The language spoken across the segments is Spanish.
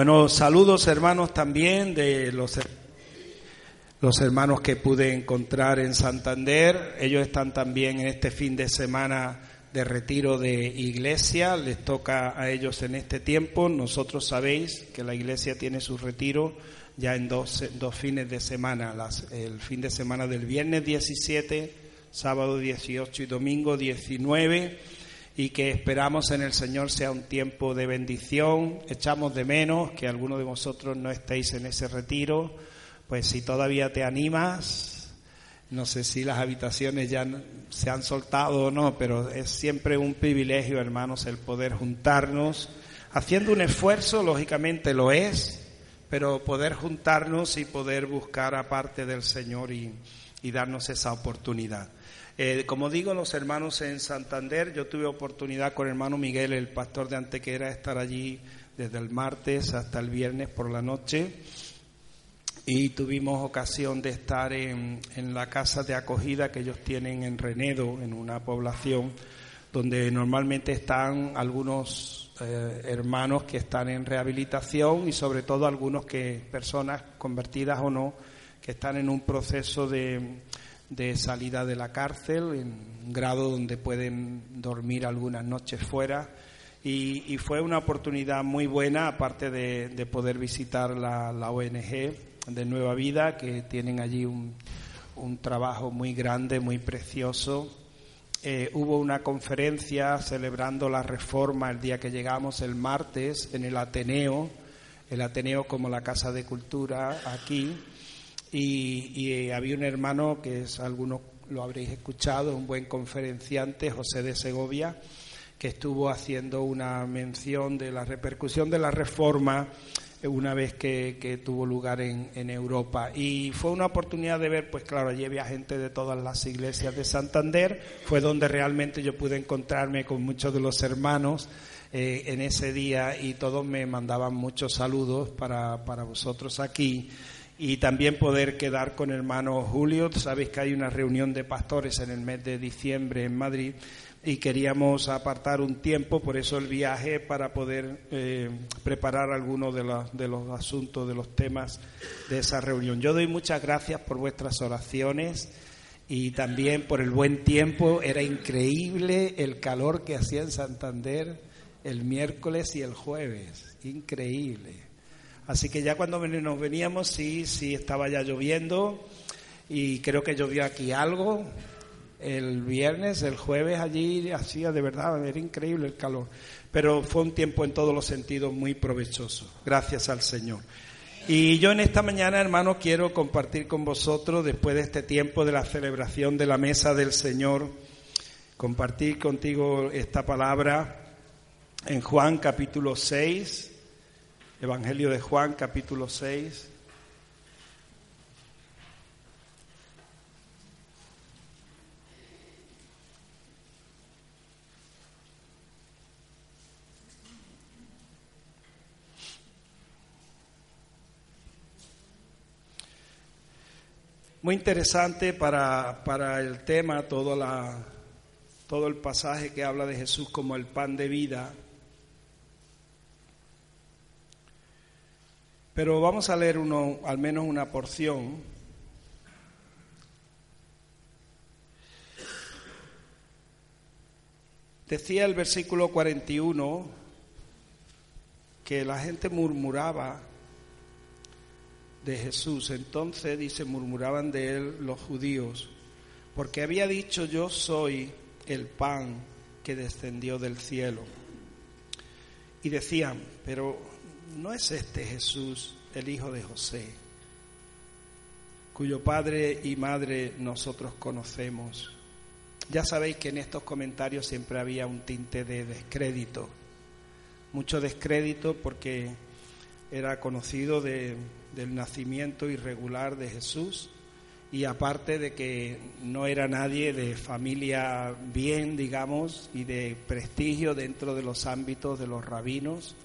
Bueno, saludos hermanos también de los, los hermanos que pude encontrar en Santander. Ellos están también en este fin de semana de retiro de iglesia. Les toca a ellos en este tiempo. Nosotros sabéis que la iglesia tiene su retiro ya en dos, dos fines de semana. Las, el fin de semana del viernes 17, sábado 18 y domingo 19 y que esperamos en el Señor sea un tiempo de bendición. Echamos de menos que alguno de vosotros no estéis en ese retiro, pues si todavía te animas, no sé si las habitaciones ya se han soltado o no, pero es siempre un privilegio, hermanos, el poder juntarnos, haciendo un esfuerzo, lógicamente lo es, pero poder juntarnos y poder buscar aparte del Señor y, y darnos esa oportunidad. Eh, como digo, los hermanos en Santander, yo tuve oportunidad con el hermano Miguel, el pastor de Antequera, de estar allí desde el martes hasta el viernes por la noche. Y tuvimos ocasión de estar en, la casa de acogida que ellos tienen en Renedo, en una población donde normalmente están algunos eh, hermanos que están en rehabilitación y sobre todo algunos que personas convertidas o no que están en un proceso de de salida de la cárcel, en un grado donde pueden dormir algunas noches fuera. Y, fue una oportunidad muy buena, aparte de, poder visitar la, ONG de Nueva Vida, que tienen allí un, trabajo muy grande, muy precioso. Eh, hubo una conferencia celebrando la reforma el día que llegamos, el martes, en el Ateneo, el Ateneo como la Casa de Cultura aquí y, eh, había un hermano que es, algunos lo habréis escuchado, un buen conferenciante, José de Segovia, que estuvo haciendo una mención de la repercusión de la reforma eh, una vez que, tuvo lugar en, en, Europa. Y fue una oportunidad de ver, pues claro, allí había gente de todas las iglesias de Santander, fue donde realmente yo pude encontrarme con muchos de los hermanos eh, en ese día y todos me mandaban muchos saludos para, para vosotros aquí y también poder quedar con hermano Julio. Sabéis que hay una reunión de pastores en el mes de diciembre en Madrid y queríamos apartar un tiempo, por eso el viaje, para poder eh, preparar algunos de los, de los asuntos, de los temas de esa reunión. Yo doy muchas gracias por vuestras oraciones y también por el buen tiempo. Era increíble el calor que hacía en Santander el miércoles y el jueves. Increíble. Así que ya cuando nos veníamos, sí, sí estaba ya lloviendo y creo que llovió aquí algo. El viernes, el jueves allí hacía de verdad, era increíble el calor. Pero fue un tiempo en todos los sentidos muy provechoso. Gracias al Señor. Y yo en esta mañana, hermano, quiero compartir con vosotros, después de este tiempo de la celebración de la mesa del Señor, compartir contigo esta palabra en Juan capítulo 6, Evangelio de Juan, capítulo 6. Muy interesante para, para el tema, todo, la, todo el pasaje que habla de Jesús como el pan de vida. Pero vamos a leer uno, al menos una porción. Decía el versículo 41 que la gente murmuraba de Jesús. Entonces dice, murmuraban de él los judíos, porque había dicho yo soy el pan que descendió del cielo. Y decían, pero ¿no es este Jesús el hijo de José, cuyo padre y madre nosotros conocemos? Ya sabéis que en estos comentarios siempre había un tinte de descrédito, mucho descrédito porque era conocido de, del nacimiento irregular de Jesús y aparte de que no era nadie de familia bien, digamos, y de prestigio dentro de los ámbitos de los rabinos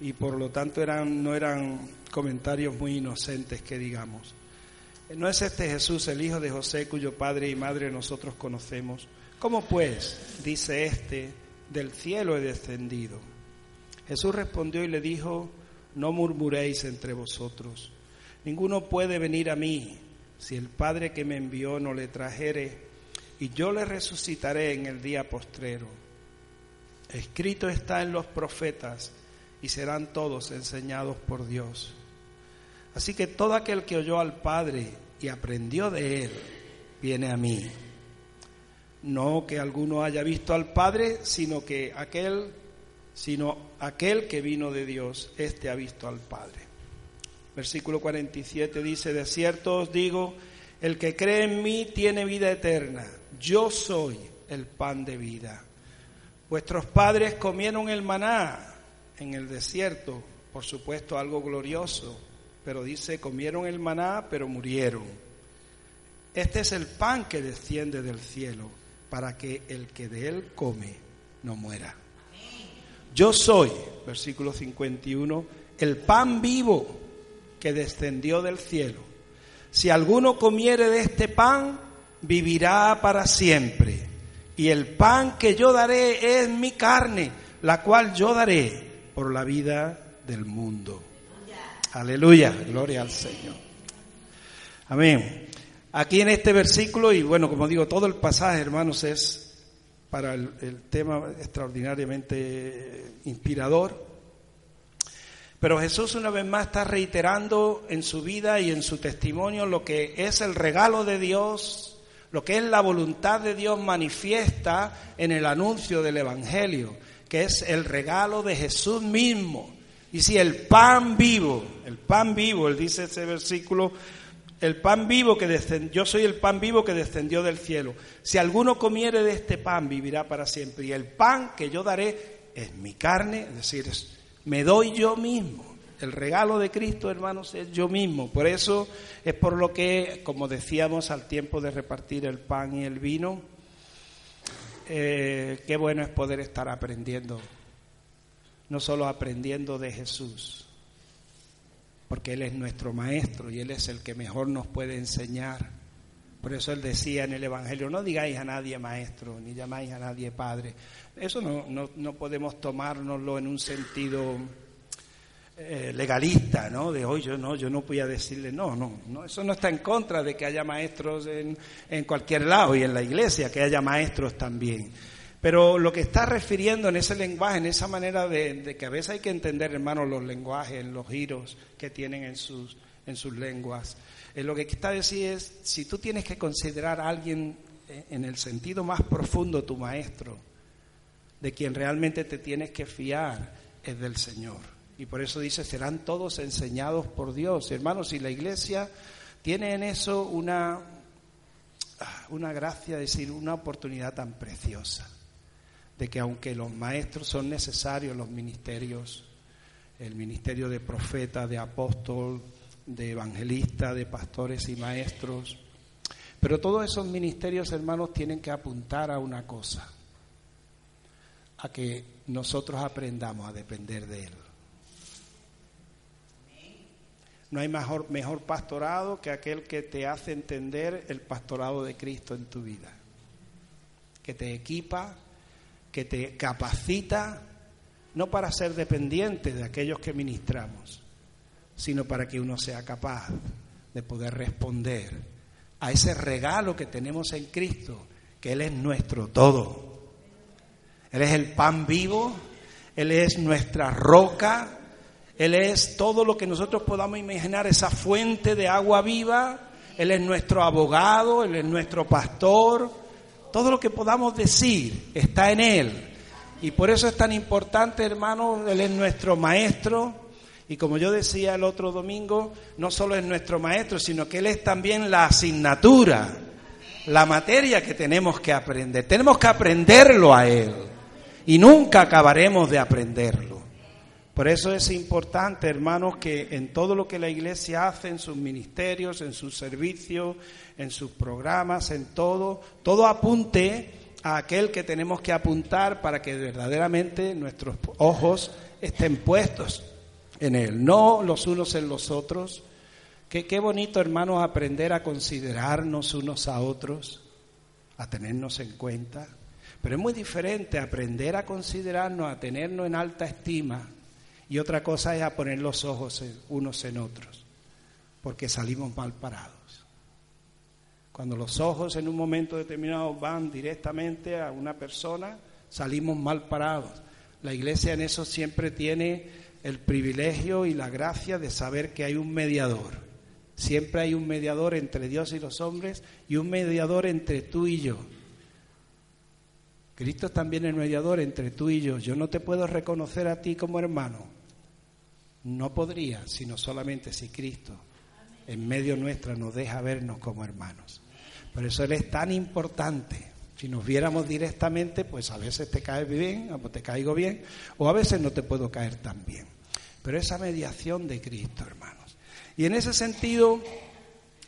y por lo tanto eran, no eran comentarios muy inocentes que digamos. ¿No es este Jesús el hijo de José cuyo padre y madre nosotros conocemos? ¿Cómo pues, dice este, del cielo he descendido? Jesús respondió y le dijo, no murmuréis entre vosotros. Ninguno puede venir a mí si el Padre que me envió no le trajere, y yo le resucitaré en el día postrero. Escrito está en los profetas, y serán todos enseñados por Dios. Así que todo aquel que oyó al Padre y aprendió de él, viene a mí. No que alguno haya visto al Padre, sino que aquel, sino aquel que vino de Dios, este ha visto al Padre. Versículo 47 dice, de cierto os digo, el que cree en mí tiene vida eterna. Yo soy el pan de vida. Vuestros padres comieron el maná en el desierto, por supuesto algo glorioso, pero dice, comieron el maná, pero murieron. Este es el pan que desciende del cielo, para que el que de él come no muera. Yo soy, versículo 51, el pan vivo que descendió del cielo. Si alguno comiere de este pan, vivirá para siempre. Y el pan que yo daré es mi carne, la cual yo daré por la vida del mundo. Aleluya, gloria al Señor. Amén. Aquí en este versículo, y bueno, como digo, todo el pasaje, hermanos, es para el, tema extraordinariamente inspirador. Pero Jesús una vez más está reiterando en su vida y en su testimonio lo que es el regalo de Dios, lo que es la voluntad de Dios manifiesta en el anuncio del Evangelio que es el regalo de Jesús mismo. Y si el pan vivo, el pan vivo, él dice ese versículo, el pan vivo que descendió, yo soy el pan vivo que descendió del cielo. Si alguno comiere de este pan, vivirá para siempre. Y el pan que yo daré es mi carne, es decir, me doy yo mismo. El regalo de Cristo, hermanos, es yo mismo. Por eso es por lo que, como decíamos al tiempo de repartir el pan y el vino, eh, qué bueno es poder estar aprendiendo, no solo aprendiendo de Jesús, porque Él es nuestro maestro y Él es el que mejor nos puede enseñar. Por eso Él decía en el Evangelio, no digáis a nadie maestro, ni llamáis a nadie padre. Eso no, no, no podemos tomárnoslo en un sentido eh, legalista, ¿no? De hoy yo no, yo no voy a decirle no, no, no, eso no está en contra de que haya maestros en, en cualquier lado y en la iglesia, que haya maestros también. Pero lo que está refiriendo en ese lenguaje, en esa manera de, que a veces hay que entender, hermanos, los lenguajes, los giros que tienen en sus, en sus lenguas. Eh, lo que está diciendo es, si tú tienes que considerar a alguien eh, en el sentido más profundo tu maestro, de quien realmente te tienes que fiar, es del Señor. Y por eso dice, serán todos enseñados por Dios. Hermanos, y la iglesia tiene en eso una, una gracia, es decir, una oportunidad tan preciosa, de que aunque los maestros son necesarios, los ministerios, el ministerio de profeta, de apóstol, de evangelista, de pastores y maestros, pero todos esos ministerios, hermanos, tienen que apuntar a una cosa, a que nosotros aprendamos a depender de Él. No hay mejor, pastorado que aquel que te hace entender el pastorado de Cristo en tu vida, que te equipa, que te capacita, no para ser dependiente de aquellos que ministramos, sino para que uno sea capaz de poder responder a ese regalo que tenemos en Cristo, que Él es nuestro todo. Él es el pan vivo, Él es nuestra roca, él es todo lo que nosotros podamos imaginar, esa fuente de agua viva. Él es nuestro abogado, Él es nuestro pastor. Todo lo que podamos decir está en Él. Y por eso es tan importante, hermano, Él es nuestro maestro. Y como yo decía el otro domingo, no solo es nuestro maestro, sino que Él es también la asignatura, la materia que tenemos que aprender. Tenemos que aprenderlo a Él. Y nunca acabaremos de aprenderlo. Por eso es importante, hermanos, que en todo lo que la iglesia hace, en sus ministerios, en sus servicios, en sus programas, en todo, todo apunte a aquel que tenemos que apuntar para que verdaderamente nuestros ojos estén puestos en él, no los unos en los otros. Qué, qué bonito, hermanos, aprender a considerarnos unos a otros, a tenernos en cuenta. Pero es muy diferente aprender a considerarnos, a tenernos en alta estima, y otra cosa es a poner los ojos unos en otros, porque salimos mal parados. Cuando los ojos en un momento determinado van directamente a una persona, salimos mal parados. La iglesia en eso siempre tiene el privilegio y la gracia de saber que hay un mediador. Siempre hay un mediador entre Dios y los hombres y un mediador entre tú y yo. Cristo es también el mediador entre tú y yo. Yo no te puedo reconocer a ti como hermano. No podría, sino solamente si Cristo en medio nuestra nos deja vernos como hermanos. Por eso Él es tan importante. Si nos viéramos directamente, pues a veces te caes bien, o te caigo bien, o a veces no te puedo caer tan bien. Pero esa mediación de Cristo, hermanos. Y en ese sentido,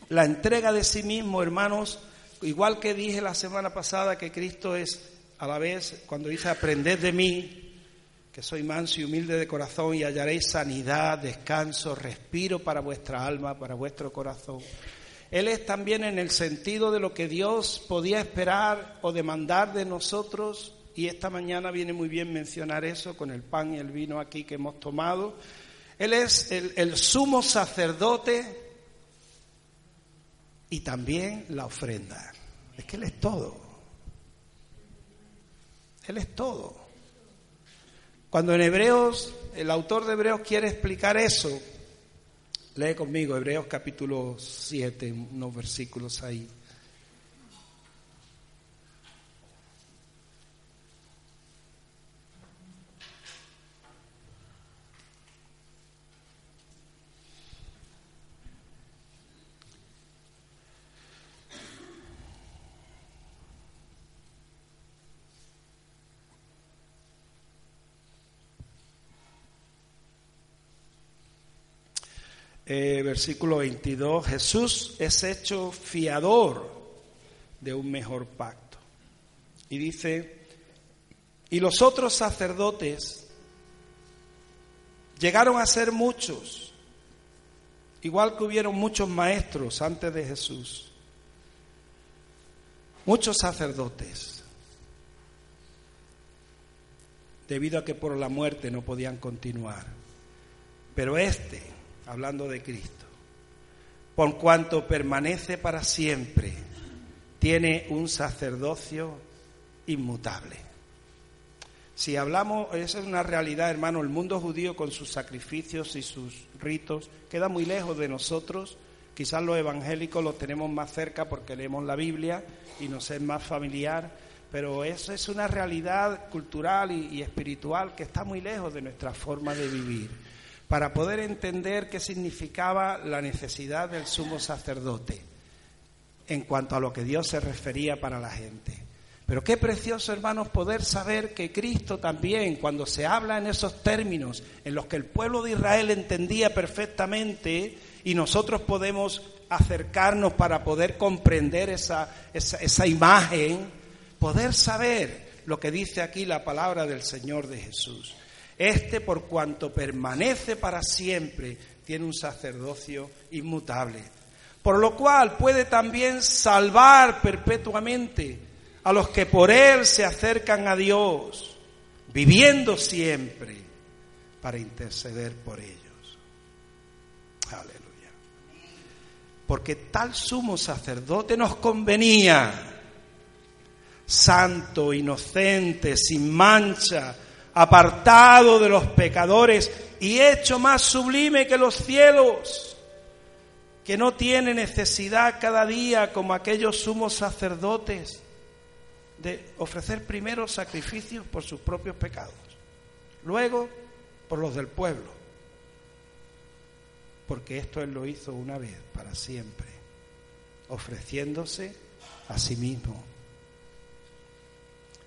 la entrega de sí mismo, hermanos, igual que dije la semana pasada que Cristo es a la vez, cuando dice, aprended de mí, que soy manso y humilde de corazón y hallaréis sanidad, descanso, respiro para vuestra alma, para vuestro corazón. Él es también en el sentido de lo que Dios podía esperar o demandar de nosotros, y esta mañana viene muy bien mencionar eso con el pan y el vino aquí que hemos tomado. Él es el, el sumo sacerdote y también la ofrenda. Es que Él es todo. Él es todo. Cuando en Hebreos, el autor de Hebreos quiere explicar eso, lee conmigo Hebreos capítulo 7, unos versículos ahí. Eh, versículo 22, Jesús es hecho fiador de un mejor pacto. Y dice, y los otros sacerdotes llegaron a ser muchos, igual que hubieron muchos maestros antes de Jesús, muchos sacerdotes, debido a que por la muerte no podían continuar. Pero este, hablando de Cristo, por cuanto permanece para siempre, tiene un sacerdocio inmutable. Si hablamos, esa es una realidad, hermano, el mundo judío con sus sacrificios y sus ritos queda muy lejos de nosotros. Quizás los evangélicos los tenemos más cerca porque leemos la Biblia y nos es más familiar, pero eso es una realidad cultural y, y espiritual que está muy lejos de nuestra forma de vivir para poder entender qué significaba la necesidad del sumo sacerdote en cuanto a lo que Dios se refería para la gente. Pero qué precioso, hermanos, poder saber que Cristo también, cuando se habla en esos términos en los que el pueblo de Israel entendía perfectamente y nosotros podemos acercarnos para poder comprender esa, esa, imagen, poder saber lo que dice aquí la palabra del Señor de Jesús. Este, por cuanto permanece para siempre, tiene un sacerdocio inmutable, por lo cual puede también salvar perpetuamente a los que por él se acercan a Dios, viviendo siempre para interceder por ellos. Aleluya. Porque tal sumo sacerdote nos convenía, santo, inocente, sin mancha, apartado de los pecadores y hecho más sublime que los cielos, que no tiene necesidad cada día como aquellos sumos sacerdotes de ofrecer primero sacrificios por sus propios pecados, luego por los del pueblo, porque esto Él lo hizo una vez para siempre, ofreciéndose a sí mismo.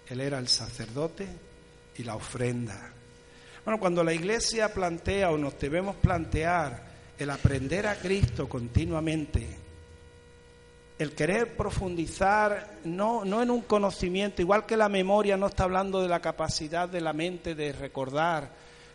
Él era el sacerdote y la ofrenda. Bueno, cuando la iglesia plantea o nos debemos plantear el aprender a Cristo continuamente, el querer profundizar no, no en un conocimiento, igual que la memoria no está hablando de la capacidad de la mente de recordar,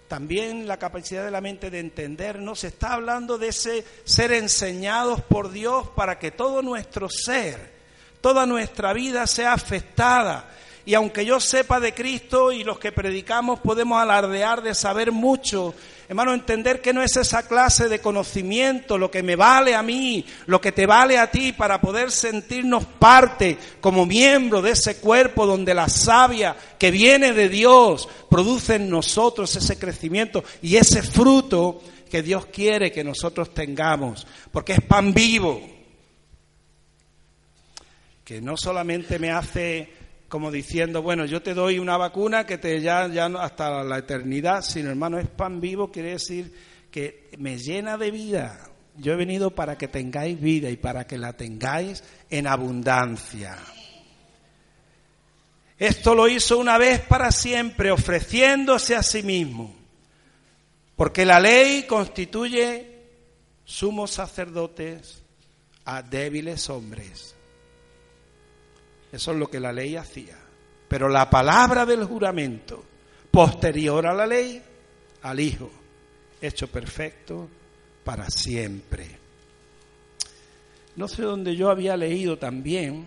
también la capacidad de la mente de entender, no se está hablando de ese ser enseñados por Dios para que todo nuestro ser, toda nuestra vida sea afectada y aunque yo sepa de Cristo y los que predicamos podemos alardear de saber mucho, hermano, entender que no es esa clase de conocimiento lo que me vale a mí, lo que te vale a ti para poder sentirnos parte como miembro de ese cuerpo donde la savia que viene de Dios produce en nosotros ese crecimiento y ese fruto que Dios quiere que nosotros tengamos, porque es pan vivo, que no solamente me hace como diciendo, bueno, yo te doy una vacuna que te ya, ya hasta la eternidad, sino hermano, es pan vivo, quiere decir que me llena de vida. Yo he venido para que tengáis vida y para que la tengáis en abundancia. Esto lo hizo una vez para siempre, ofreciéndose a sí mismo, porque la ley constituye sumos sacerdotes a débiles hombres. Eso es lo que la ley hacía. Pero la palabra del juramento, posterior a la ley, al Hijo, hecho perfecto para siempre. No sé dónde yo había leído también,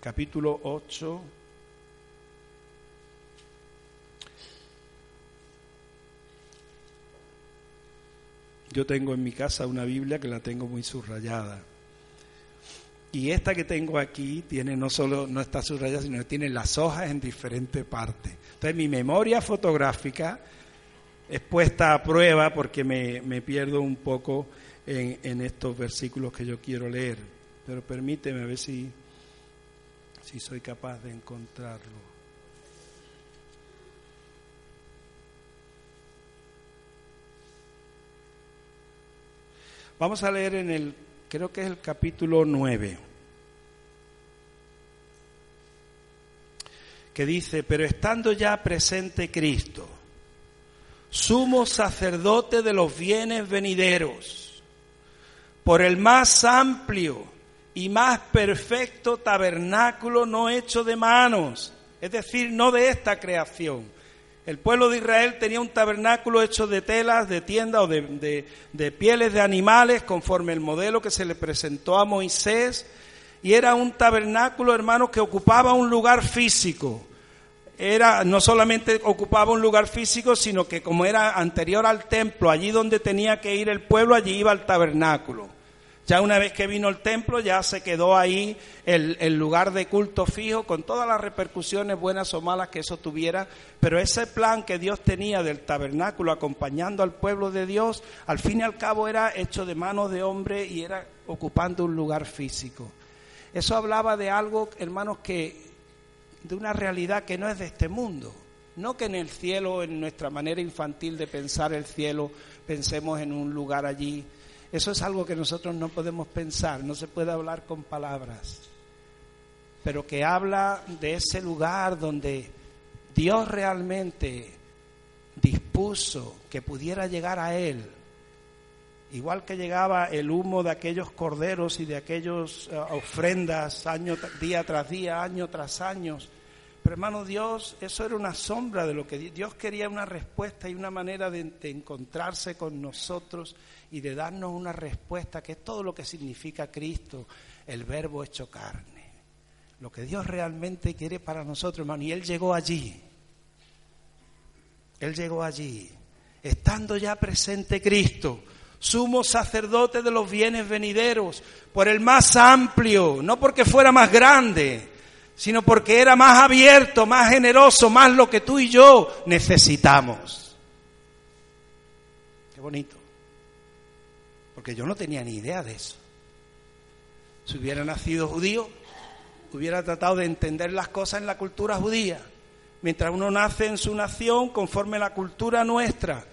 capítulo 8, Yo tengo en mi casa una Biblia que la tengo muy subrayada. Y esta que tengo aquí tiene no solo no está subrayada, sino que tiene las hojas en diferentes partes. Entonces mi memoria fotográfica es puesta a prueba porque me, pierdo un poco en, en, estos versículos que yo quiero leer. Pero permíteme a ver si, si soy capaz de encontrarlo. Vamos a leer en el creo que es el capítulo 9, que dice, pero estando ya presente Cristo, sumo sacerdote de los bienes venideros, por el más amplio y más perfecto tabernáculo no hecho de manos, es decir, no de esta creación, el pueblo de Israel tenía un tabernáculo hecho de telas, de tiendas o de, pieles de animales, conforme el modelo que se le presentó a Moisés. Y era un tabernáculo, hermanos, que ocupaba un lugar físico. Era, no solamente ocupaba un lugar físico, sino que como era anterior al templo, allí donde tenía que ir el pueblo, allí iba el tabernáculo. Ya una vez que vino el templo, ya se quedó ahí el, lugar de culto fijo, con todas las repercusiones buenas o malas que eso tuviera. Pero ese plan que Dios tenía del tabernáculo acompañando al pueblo de Dios, al fin y al cabo era hecho de manos de hombre y era ocupando un lugar físico. Eso hablaba de algo, hermanos, que de una realidad que no es de este mundo. No que en el cielo, en nuestra manera infantil de pensar el cielo, pensemos en un lugar allí eso es algo que nosotros no podemos pensar, no se puede hablar con palabras, pero que habla de ese lugar donde Dios realmente dispuso que pudiera llegar a Él, igual que llegaba el humo de aquellos corderos y de aquellas eh, ofrendas año, día tras día, año tras año. Pero hermano Dios, eso era una sombra de lo que Dios quería, una respuesta y una manera de encontrarse con nosotros y de darnos una respuesta que es todo lo que significa Cristo, el verbo hecho carne. Lo que Dios realmente quiere para nosotros, hermano. Y Él llegó allí. Él llegó allí. Estando ya presente Cristo, sumo sacerdote de los bienes venideros, por el más amplio, no porque fuera más grande, sino porque era más abierto, más generoso, más lo que tú y yo necesitamos. Qué bonito porque yo no tenía ni idea de eso. Si hubiera nacido judío, hubiera tratado de entender las cosas en la cultura judía. Mientras uno nace en su nación conforme la cultura nuestra.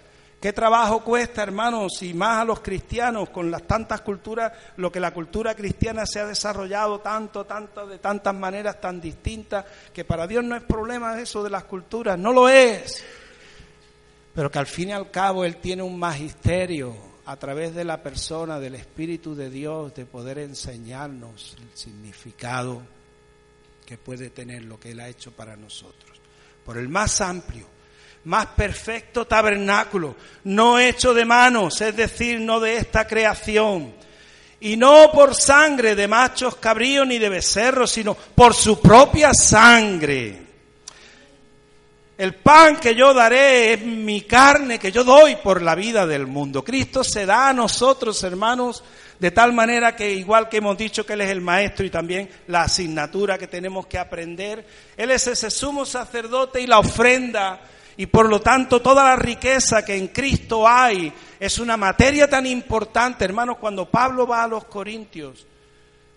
¿Qué trabajo cuesta, hermanos, y más a los cristianos con las tantas culturas, lo que la cultura cristiana se ha desarrollado tanto, tanto, de tantas maneras tan distintas, que para Dios no es problema eso de las culturas, no lo es. pero que al fin y al cabo Él tiene un magisterio a través de la persona del Espíritu de Dios de poder enseñarnos el significado que puede tener lo que Él ha hecho para nosotros. Por el más amplio, más perfecto tabernáculo, no hecho de manos, es decir, no de esta creación, y no por sangre de machos cabríos ni de becerros, sino por su propia sangre. El pan que yo daré es mi carne que yo doy por la vida del mundo. Cristo se da a nosotros, hermanos, de tal manera que igual que hemos dicho que Él es el Maestro y también la asignatura que tenemos que aprender, Él es ese sumo sacerdote y la ofrenda y por lo tanto toda la riqueza que en Cristo hay es una materia tan importante, hermanos, cuando Pablo va a los Corintios,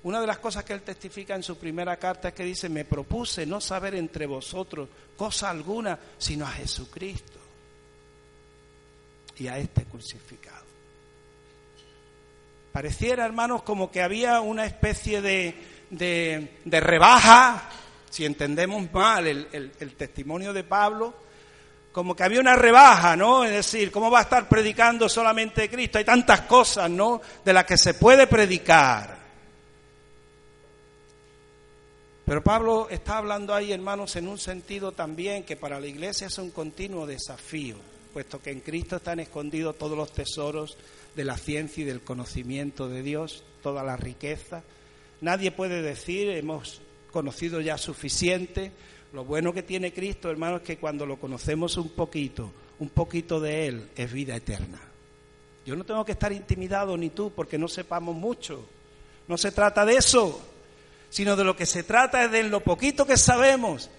una de las cosas que él testifica en su primera carta es que dice, me propuse no saber entre vosotros cosa alguna, sino a Jesucristo y a este crucificado. Pareciera, hermanos, como que había una especie de, de, rebaja, si entendemos mal el, el testimonio de Pablo, como que había una rebaja, ¿no? Es decir, ¿cómo va a estar predicando solamente Cristo? Hay tantas cosas, ¿no? De las que se puede predicar. Pero Pablo está hablando ahí, hermanos, en un sentido también que para la iglesia es un continuo desafío, puesto que en Cristo están escondidos todos los tesoros de la ciencia y del conocimiento de Dios, toda la riqueza. Nadie puede decir, hemos conocido ya suficiente, lo bueno que tiene Cristo, hermanos, es que cuando lo conocemos un poquito, un poquito de Él, es vida eterna. Yo no tengo que estar intimidado ni tú porque no sepamos mucho. No se trata de eso, sino de lo que se trata es de lo poquito que sabemos.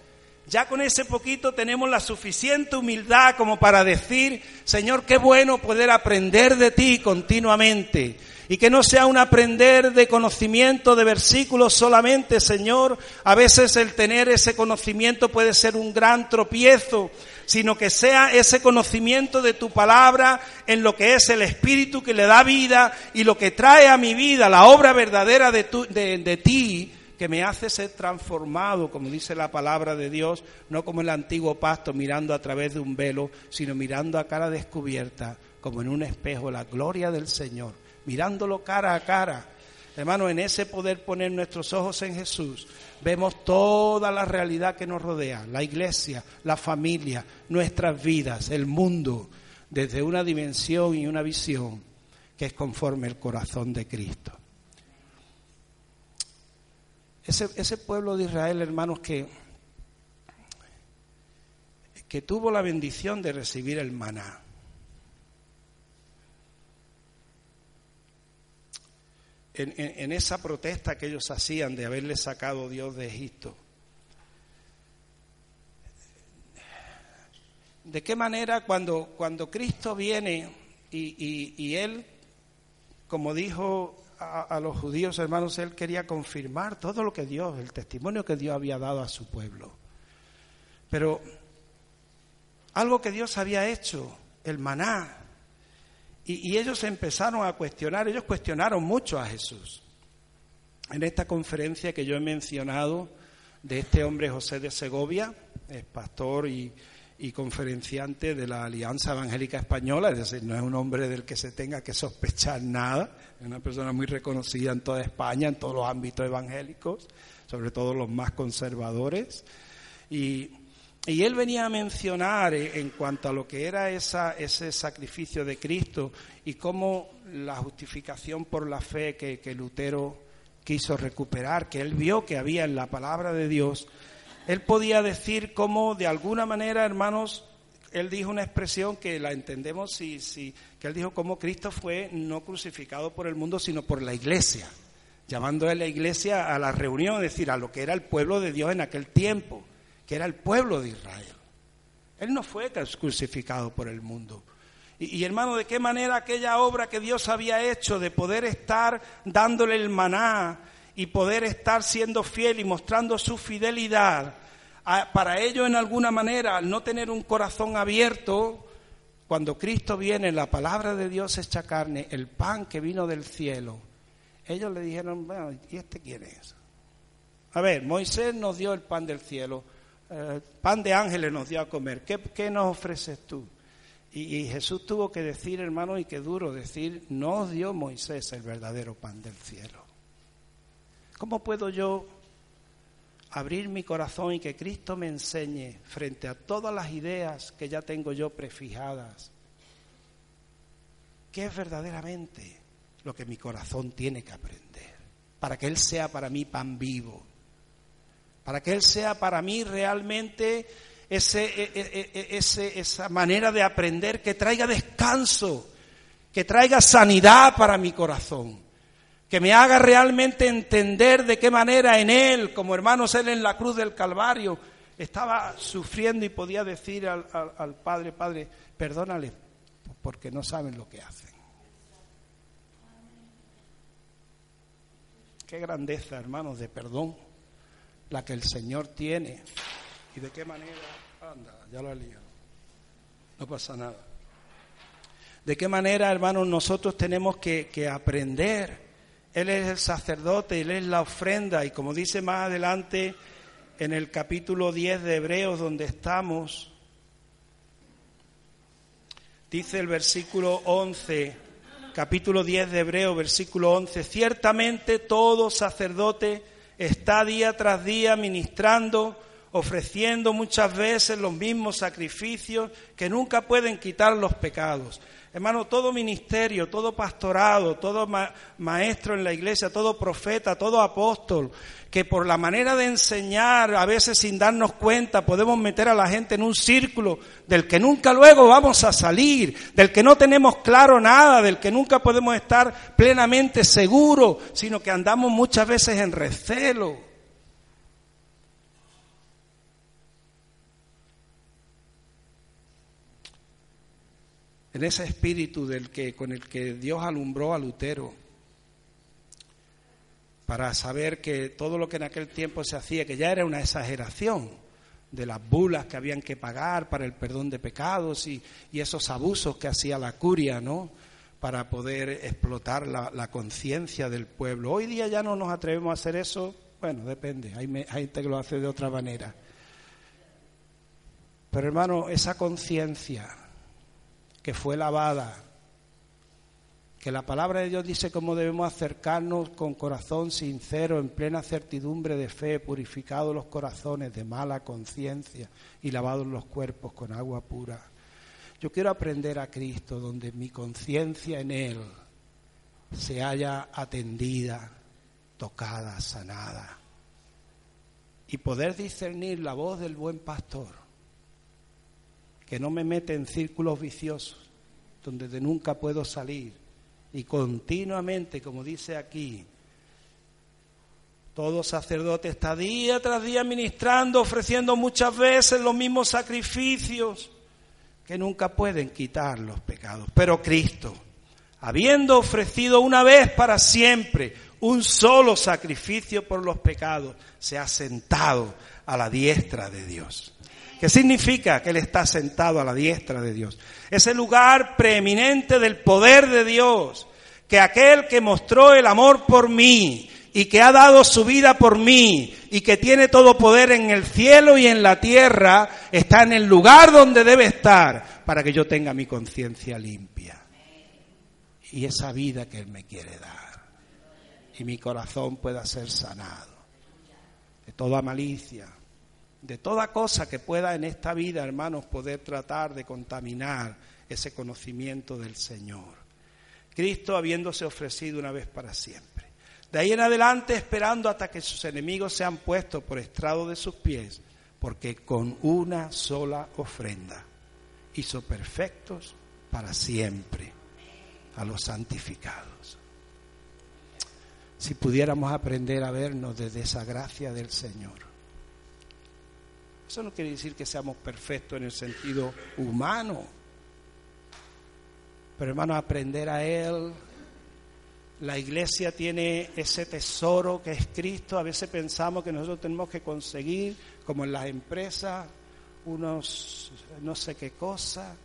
Ya con ese poquito tenemos la suficiente humildad como para decir, Señor, qué bueno poder aprender de ti continuamente y que no sea un aprender de conocimiento de versículos solamente, Señor. A veces el tener ese conocimiento puede ser un gran tropiezo, sino que sea ese conocimiento de tu palabra en lo que es el Espíritu que le da vida y lo que trae a mi vida la obra verdadera de, de ti que me hace ser transformado, como dice la palabra de Dios, no como el antiguo pasto mirando a través de un velo, sino mirando a cara descubierta, como en un espejo, la gloria del Señor mirándolo cara a cara. Hermano, en ese poder poner nuestros ojos en Jesús, vemos toda la realidad que nos rodea, la iglesia, la familia, nuestras vidas, el mundo, desde una dimensión y una visión que es conforme el corazón de Cristo. Ese, ese pueblo de Israel, hermanos, que, que tuvo la bendición de recibir el maná. en, esa protesta que ellos hacían de haberle sacado Dios de Egipto. ¿De qué manera cuando, cuando Cristo viene y, Él, como dijo a, los judíos hermanos, Él quería confirmar todo lo que Dios, el testimonio que Dios había dado a su pueblo. Pero algo que Dios había hecho, el maná, y, ellos empezaron a cuestionar, ellos cuestionaron mucho a Jesús. En esta conferencia que yo he mencionado de este hombre José de Segovia, es pastor y, conferenciante de la Alianza Evangélica Española, es decir, no es un hombre del que se tenga que sospechar nada, es una persona muy reconocida en toda España, en todos los ámbitos evangélicos, sobre todo los más conservadores. Y, y él venía a mencionar eh, en cuanto a lo que era esa, ese sacrificio de Cristo y cómo la justificación por la fe que, que Lutero quiso recuperar, que él vio que había en la palabra de Dios, él podía decir cómo de alguna manera, hermanos, él dijo una expresión que la entendemos si, si, que él dijo cómo Cristo fue no crucificado por el mundo, sino por la iglesia, llamando a la iglesia a la reunión, es decir, a lo que era el pueblo de Dios en aquel tiempo que era el pueblo de Israel. Él no fue crucificado por el mundo. Y, hermano, ¿de qué manera aquella obra que Dios había hecho de poder estar dándole el maná y poder estar siendo fiel y mostrando su fidelidad, para ello en alguna manera, al no tener un corazón abierto, cuando Cristo viene, la palabra de Dios hecha carne, el pan que vino del cielo, ellos le dijeron, bueno, ¿y este quién es? A ver, Moisés nos dio el pan del cielo, eh, pan de ángeles nos dio a comer, ¿Qué, nos ofreces tú? Y, Jesús tuvo que decir, hermano, y qué duro decir, no dio Moisés el verdadero pan del cielo. ¿Cómo puedo yo abrir mi corazón y que Cristo me enseñe frente a todas las ideas que ya tengo yo prefijadas? ¿Qué es verdaderamente lo que mi corazón tiene que aprender? Para que Él sea para mí pan vivo. Para que Él sea para mí realmente ese, e, e, e, esa manera de aprender que traiga descanso, que traiga sanidad para mi corazón, que me haga realmente entender de qué manera en Él, como hermanos Él en la cruz del Calvario, estaba sufriendo y podía decir al, Padre, Padre, perdónale, porque no saben lo que hacen. Qué grandeza, hermanos, de perdón la que el Señor tiene y de qué manera Anda, ya lo he liado. No pasa nada. ¿De qué manera, hermanos, nosotros tenemos que, que aprender? Él es el sacerdote, Él es la ofrenda. Y como dice más adelante en el capítulo 10 de Hebreos donde estamos, dice el versículo 11, capítulo 10 de Hebreos, versículo 11, ciertamente todo sacerdote está día tras día ministrando ofreciendo muchas veces los mismos sacrificios que nunca pueden quitar los pecados. Hermano, todo ministerio, todo pastorado, todo maestro en la iglesia, todo profeta, todo apóstol, que por la manera de enseñar, a veces sin darnos cuenta, podemos meter a la gente en un círculo del que nunca luego vamos a salir, del que no tenemos claro nada, del que nunca podemos estar plenamente seguros, sino que andamos muchas veces en recelo. En ese espíritu del que, con el que Dios alumbró a Lutero, para saber que todo lo que en aquel tiempo se hacía, que ya era una exageración de las bulas que habían que pagar para el perdón de pecados y, esos abusos que hacía la curia, ¿no? Para poder explotar la, la conciencia del pueblo. Hoy día ya no nos atrevemos a hacer eso, bueno, depende, hay, hay gente que lo hace de otra manera. Pero hermano, esa conciencia que fue lavada, que la palabra de Dios dice cómo debemos acercarnos con corazón sincero, en plena certidumbre de fe, purificados los corazones de mala conciencia y lavados los cuerpos con agua pura. Yo quiero aprender a Cristo donde mi conciencia en Él se haya atendida, tocada, sanada, y poder discernir la voz del buen pastor que no me mete en círculos viciosos donde de nunca puedo salir y continuamente, como dice aquí, todo sacerdote está día tras día ministrando, ofreciendo muchas veces los mismos sacrificios que nunca pueden quitar los pecados. Pero Cristo, habiendo ofrecido una vez para siempre un solo sacrificio por los pecados, se ha sentado a la diestra de Dios. ¿Qué significa que Él está sentado a la diestra de Dios? Ese lugar preeminente del poder de Dios, que aquel que mostró el amor por mí y que ha dado su vida por mí y que tiene todo poder en el cielo y en la tierra, está en el lugar donde debe estar para que yo tenga mi conciencia limpia. Y esa vida que Él me quiere dar. Y mi corazón pueda ser sanado de toda malicia de toda cosa que pueda en esta vida, hermanos, poder tratar de contaminar ese conocimiento del Señor. Cristo habiéndose ofrecido una vez para siempre. De ahí en adelante esperando hasta que sus enemigos sean puestos por estrado de sus pies, porque con una sola ofrenda hizo perfectos para siempre a los santificados. Si pudiéramos aprender a vernos desde esa gracia del Señor eso no quiere decir que seamos perfectos en el sentido humano. Pero hermano, aprender a Él. La iglesia tiene ese tesoro que es Cristo. A veces pensamos que nosotros tenemos que conseguir, como en las empresas, unos no sé qué cosa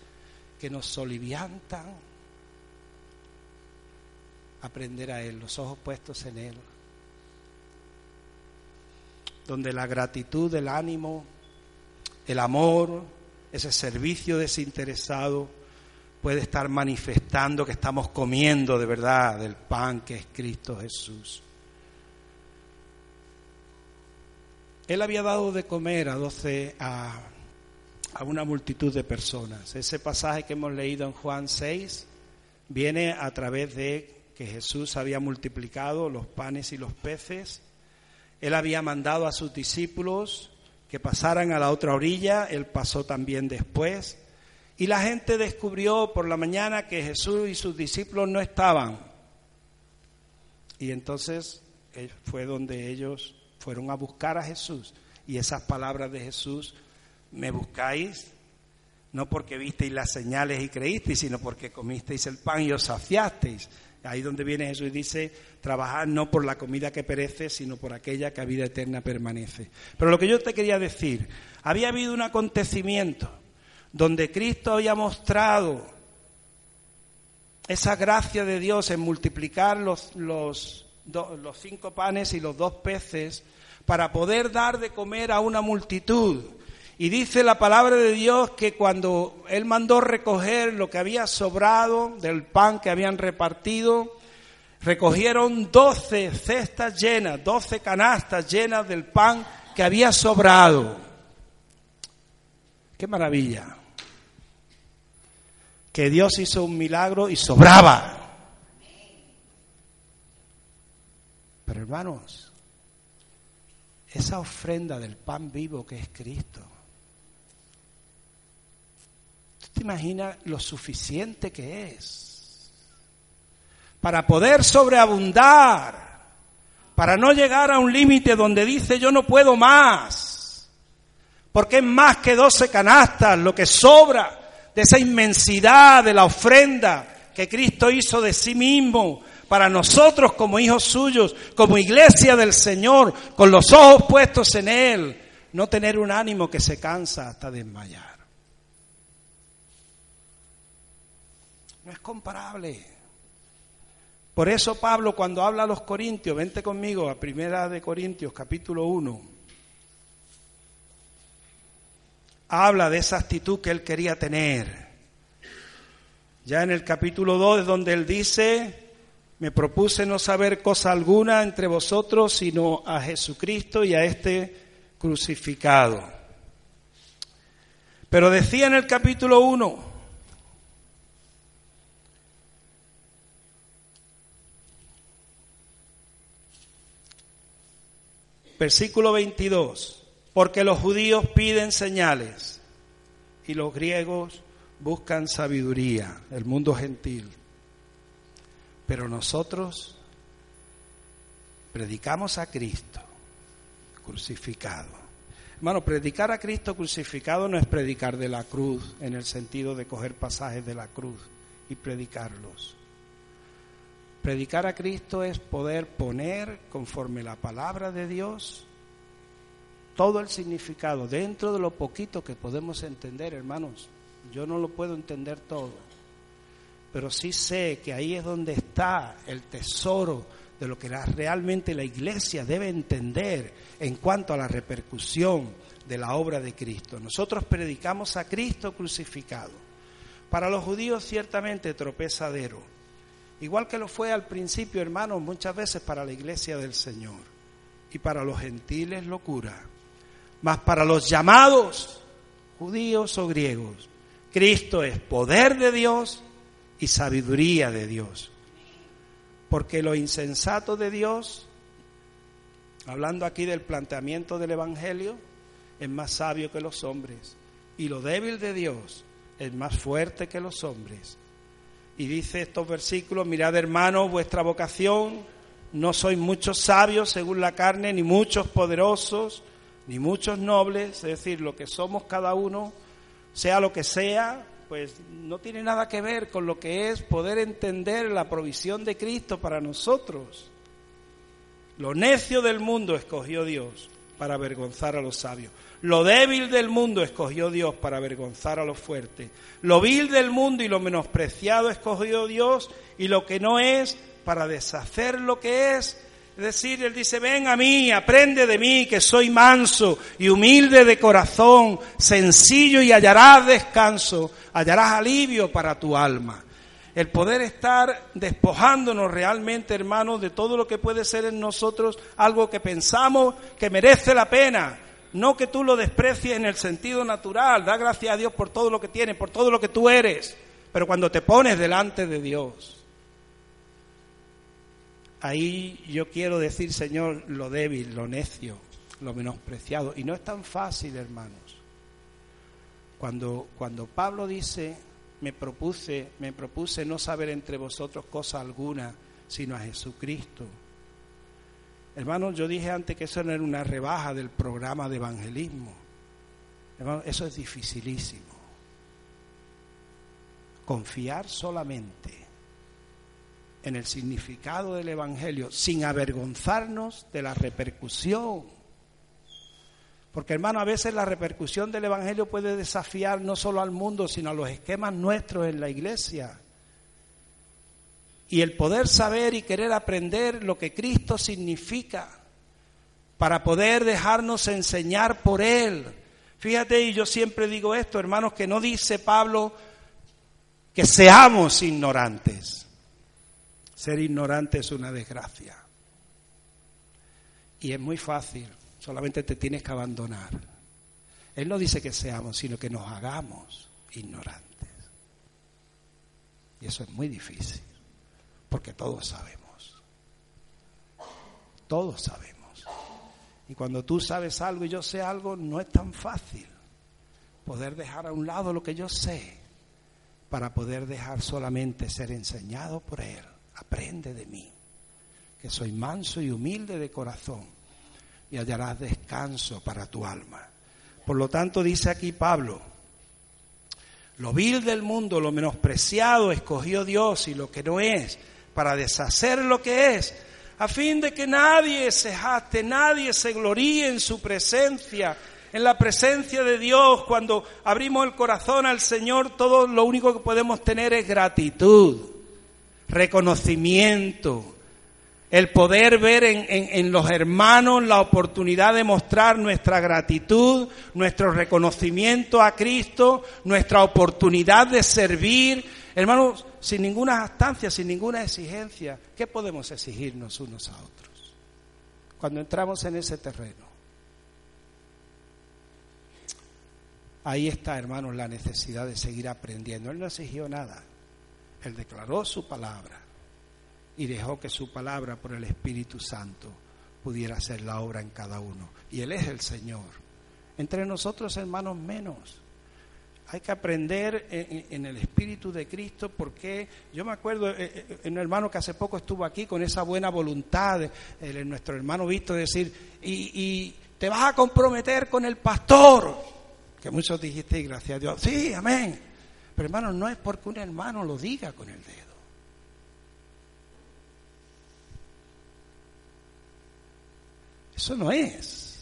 que nos soliviantan. Aprender a Él, los ojos puestos en Él. Donde la gratitud, el ánimo, el amor, ese servicio desinteresado, puede estar manifestando que estamos comiendo de verdad del pan que es Cristo Jesús. Él había dado de comer a doce a, una multitud de personas. Ese pasaje que hemos leído en Juan 6 viene a través de que Jesús había multiplicado los panes y los peces. Él había mandado a sus discípulos que pasaran a la otra orilla, él pasó también después. Y la gente descubrió por la mañana que Jesús y sus discípulos no estaban. Y entonces eh, fue donde ellos fueron a buscar a Jesús. Y esas palabras de Jesús, me buscáis, no porque visteis las señales y creísteis, sino porque comisteis el pan y os saciasteis. Ahí donde viene Jesús y dice, trabajad no por la comida que perece, sino por aquella que a vida eterna permanece. Pero lo que yo te quería decir, había habido un acontecimiento donde Cristo había mostrado esa gracia de Dios en multiplicar los, los, los cinco panes y los dos peces para poder dar de comer a una multitud. Y dice la palabra de Dios que cuando Él mandó recoger lo que había sobrado del pan que habían repartido, recogieron doce cestas llenas, doce canastas llenas del pan que había sobrado. ¡Qué maravilla! Que Dios hizo un milagro y sobraba. Pero hermanos, esa ofrenda del pan vivo que es Cristo, ¿tú te imaginas lo suficiente que es? Para poder sobreabundar, para no llegar a un límite donde dice yo no puedo más, porque es más que doce canastas lo que sobra de esa inmensidad de la ofrenda que Cristo hizo de sí mismo para nosotros como hijos suyos, como iglesia del Señor, con los ojos puestos en Él, no tener un ánimo que se cansa hasta desmayar. No es comparable. Por eso Pablo cuando habla a los Corintios, vente conmigo a Primera de Corintios capítulo 1, habla de esa actitud que él quería tener. Ya en el capítulo 2 es donde él dice, me propuse no saber cosa alguna entre vosotros, sino a Jesucristo y a este crucificado. Pero decía en el capítulo 1, versículo 22, porque los judíos piden señales y los griegos buscan sabiduría, el mundo gentil. Pero nosotros predicamos a Cristo crucificado. Hermano, predicar a Cristo crucificado no es predicar de la cruz en el sentido de coger pasajes de la cruz y predicarlos. Predicar a Cristo es poder poner conforme la palabra de Dios todo el significado dentro de lo poquito que podemos entender, hermanos. Yo no lo puedo entender todo pero sí sé que ahí es donde está el tesoro de lo que realmente la iglesia debe entender en cuanto a la repercusión de la obra de Cristo. Nosotros predicamos a Cristo crucificado. Para los judíos ciertamente tropezadero, igual que lo fue al principio, hermanos, muchas veces para la iglesia del Señor. Y para los gentiles locura. Mas para los llamados, judíos o griegos, Cristo es poder de Dios y sabiduría de Dios. Porque lo insensato de Dios, hablando aquí del planteamiento del Evangelio, es más sabio que los hombres. Y lo débil de Dios es más fuerte que los hombres. Y dice estos versículos, mirad hermanos, vuestra vocación, no sois muchos sabios según la carne, ni muchos poderosos, ni muchos nobles, es decir, lo que somos cada uno, sea lo que sea, pues no tiene nada que ver con lo que es poder entender la provisión de Cristo para nosotros. Lo necio del mundo escogió Dios para avergonzar a los sabios. Lo débil del mundo escogió Dios para avergonzar a los fuertes. Lo vil del mundo y lo menospreciado escogió Dios y lo que no es para deshacer lo que es Es decir, Él dice, ven a mí, aprende de mí, que soy manso y humilde de corazón, sencillo y hallarás descanso, hallarás alivio para tu alma. El poder estar despojándonos realmente, hermanos, de todo lo que puede ser en nosotros algo que pensamos que merece la pena. No que tú lo desprecies en el sentido natural. Da gracias a Dios por todo lo que tienes, por todo lo que tú eres. Pero cuando te pones delante de Dios, ahí yo quiero decir, Señor, lo débil, lo necio, lo menospreciado. Y no es tan fácil, hermanos. Cuando, cuando Pablo dice, me propuse, me propuse no saber entre vosotros cosa alguna, sino a Jesucristo. Hermanos, yo dije antes que eso no era una rebaja del programa de evangelismo. Hermanos, eso es dificilísimo. Confiar solamente en el significado del Evangelio sin avergonzarnos de la repercusión. Porque hermano, a veces la repercusión del Evangelio puede desafiar no solo al mundo, sino a los esquemas nuestros en la iglesia. Y el poder saber y querer aprender lo que Cristo significa para poder dejarnos enseñar por Él. Fíjate, y yo siempre digo esto, hermanos, que no dice Pablo que seamos ignorantes. Ser ignorante es una desgracia. Y es muy fácil, solamente te tienes que abandonar. Él no dice que seamos, sino que nos hagamos ignorantes. Y eso es muy difícil, porque todos sabemos. Todos sabemos. Y cuando tú sabes algo y yo sé algo, no es tan fácil poder dejar a un lado lo que yo sé para poder dejar solamente ser enseñado por Él aprende de mí, que soy manso y humilde de corazón, y hallarás descanso para tu alma. Por lo tanto, dice aquí Pablo, lo vil del mundo, lo menospreciado, escogió Dios y lo que no es, para deshacer lo que es, a fin de que nadie se jaste, nadie se gloríe en su presencia, en la presencia de Dios, cuando abrimos el corazón al Señor, todo lo único que podemos tener es gratitud reconocimiento, el poder ver en, los hermanos la oportunidad de mostrar nuestra gratitud, nuestro reconocimiento a Cristo, nuestra oportunidad de servir. Hermanos, sin ninguna jactancia, sin ninguna exigencia, ¿qué podemos exigirnos unos a otros? Cuando entramos en ese terreno. Ahí está, hermanos, la necesidad de seguir aprendiendo. Él no exigió nada. Él declaró su palabra y dejó que su palabra por el Espíritu Santo pudiera hacer la obra en cada uno. Y Él es el Señor. Entre nosotros, hermanos, menos. Hay que aprender en, el Espíritu de Cristo porque yo me acuerdo en eh, eh, un hermano que hace poco estuvo aquí con esa buena voluntad, de nuestro hermano visto decir, y, y te vas a comprometer con el pastor, que muchos dijisteis, gracias a Dios, sí, amén. Pero hermano, no es porque un hermano lo diga con el dedo. Eso no es.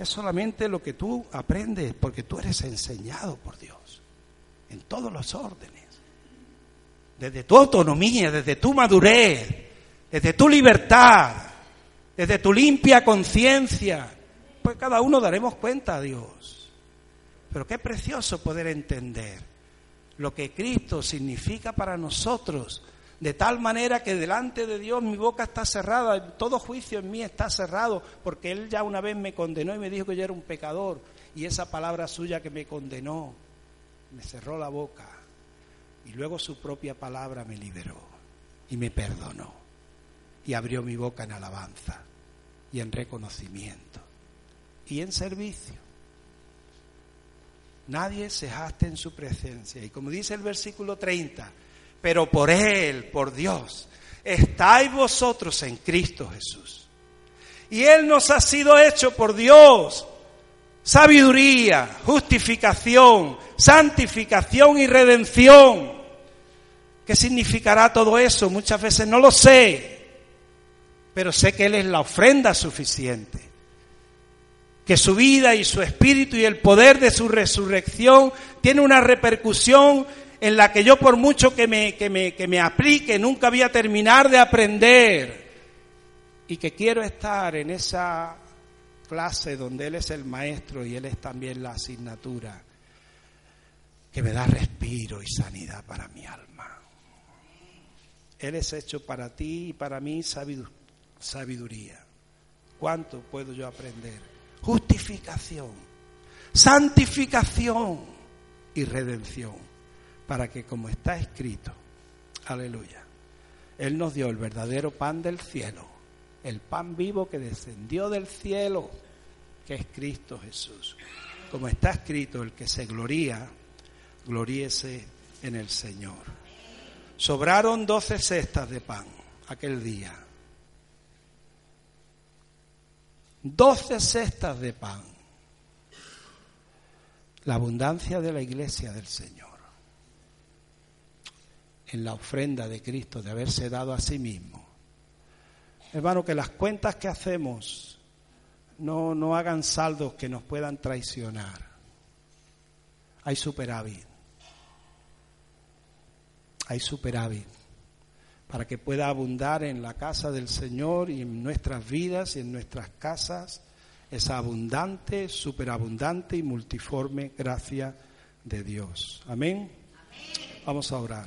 Es solamente lo que tú aprendes porque tú eres enseñado por Dios en todos los órdenes. Desde tu autonomía, desde tu madurez, desde tu libertad, desde tu limpia conciencia. Pues cada uno daremos cuenta a Dios. Pero qué precioso poder entender lo que Cristo significa para nosotros, de tal manera que delante de Dios mi boca está cerrada, todo juicio en mí está cerrado, porque Él ya una vez me condenó y me dijo que yo era un pecador, y esa palabra suya que me condenó me cerró la boca, y luego su propia palabra me liberó y me perdonó, y abrió mi boca en alabanza y en reconocimiento y en servicio. Nadie se jaste en su presencia. Y como dice el versículo 30, pero por Él, por Dios, estáis vosotros en Cristo Jesús. Y Él nos ha sido hecho por Dios sabiduría, justificación, santificación y redención. ¿Qué significará todo eso? Muchas veces no lo sé, pero sé que Él es la ofrenda suficiente que su vida y su espíritu y el poder de su resurrección tiene una repercusión en la que yo por mucho que me, que me, que me aplique nunca voy a terminar de aprender. y que quiero estar en esa clase donde Él es el maestro y Él es también la asignatura que me da respiro y sanidad para mi alma. Él es hecho para ti y para mí sabiduría. ¿Cuánto puedo yo aprender? Justificación, santificación y redención, para que como está escrito, aleluya, Él nos dio el verdadero pan del cielo, el pan vivo que descendió del cielo, que es Cristo Jesús. Como está escrito, el que se gloría, gloríese en el Señor. Sobraron doce cestas de pan aquel día. Doce cestas de pan. La abundancia de la iglesia del Señor. En la ofrenda de Cristo de haberse dado a sí mismo. Hermano, que las cuentas que hacemos no, no hagan saldos que nos puedan traicionar. Hay superávit hay superávit para que pueda abundar en la casa del Señor y en nuestras vidas y en nuestras casas esa abundante, superabundante y multiforme gracia de Dios. Amén. Vamos a orar.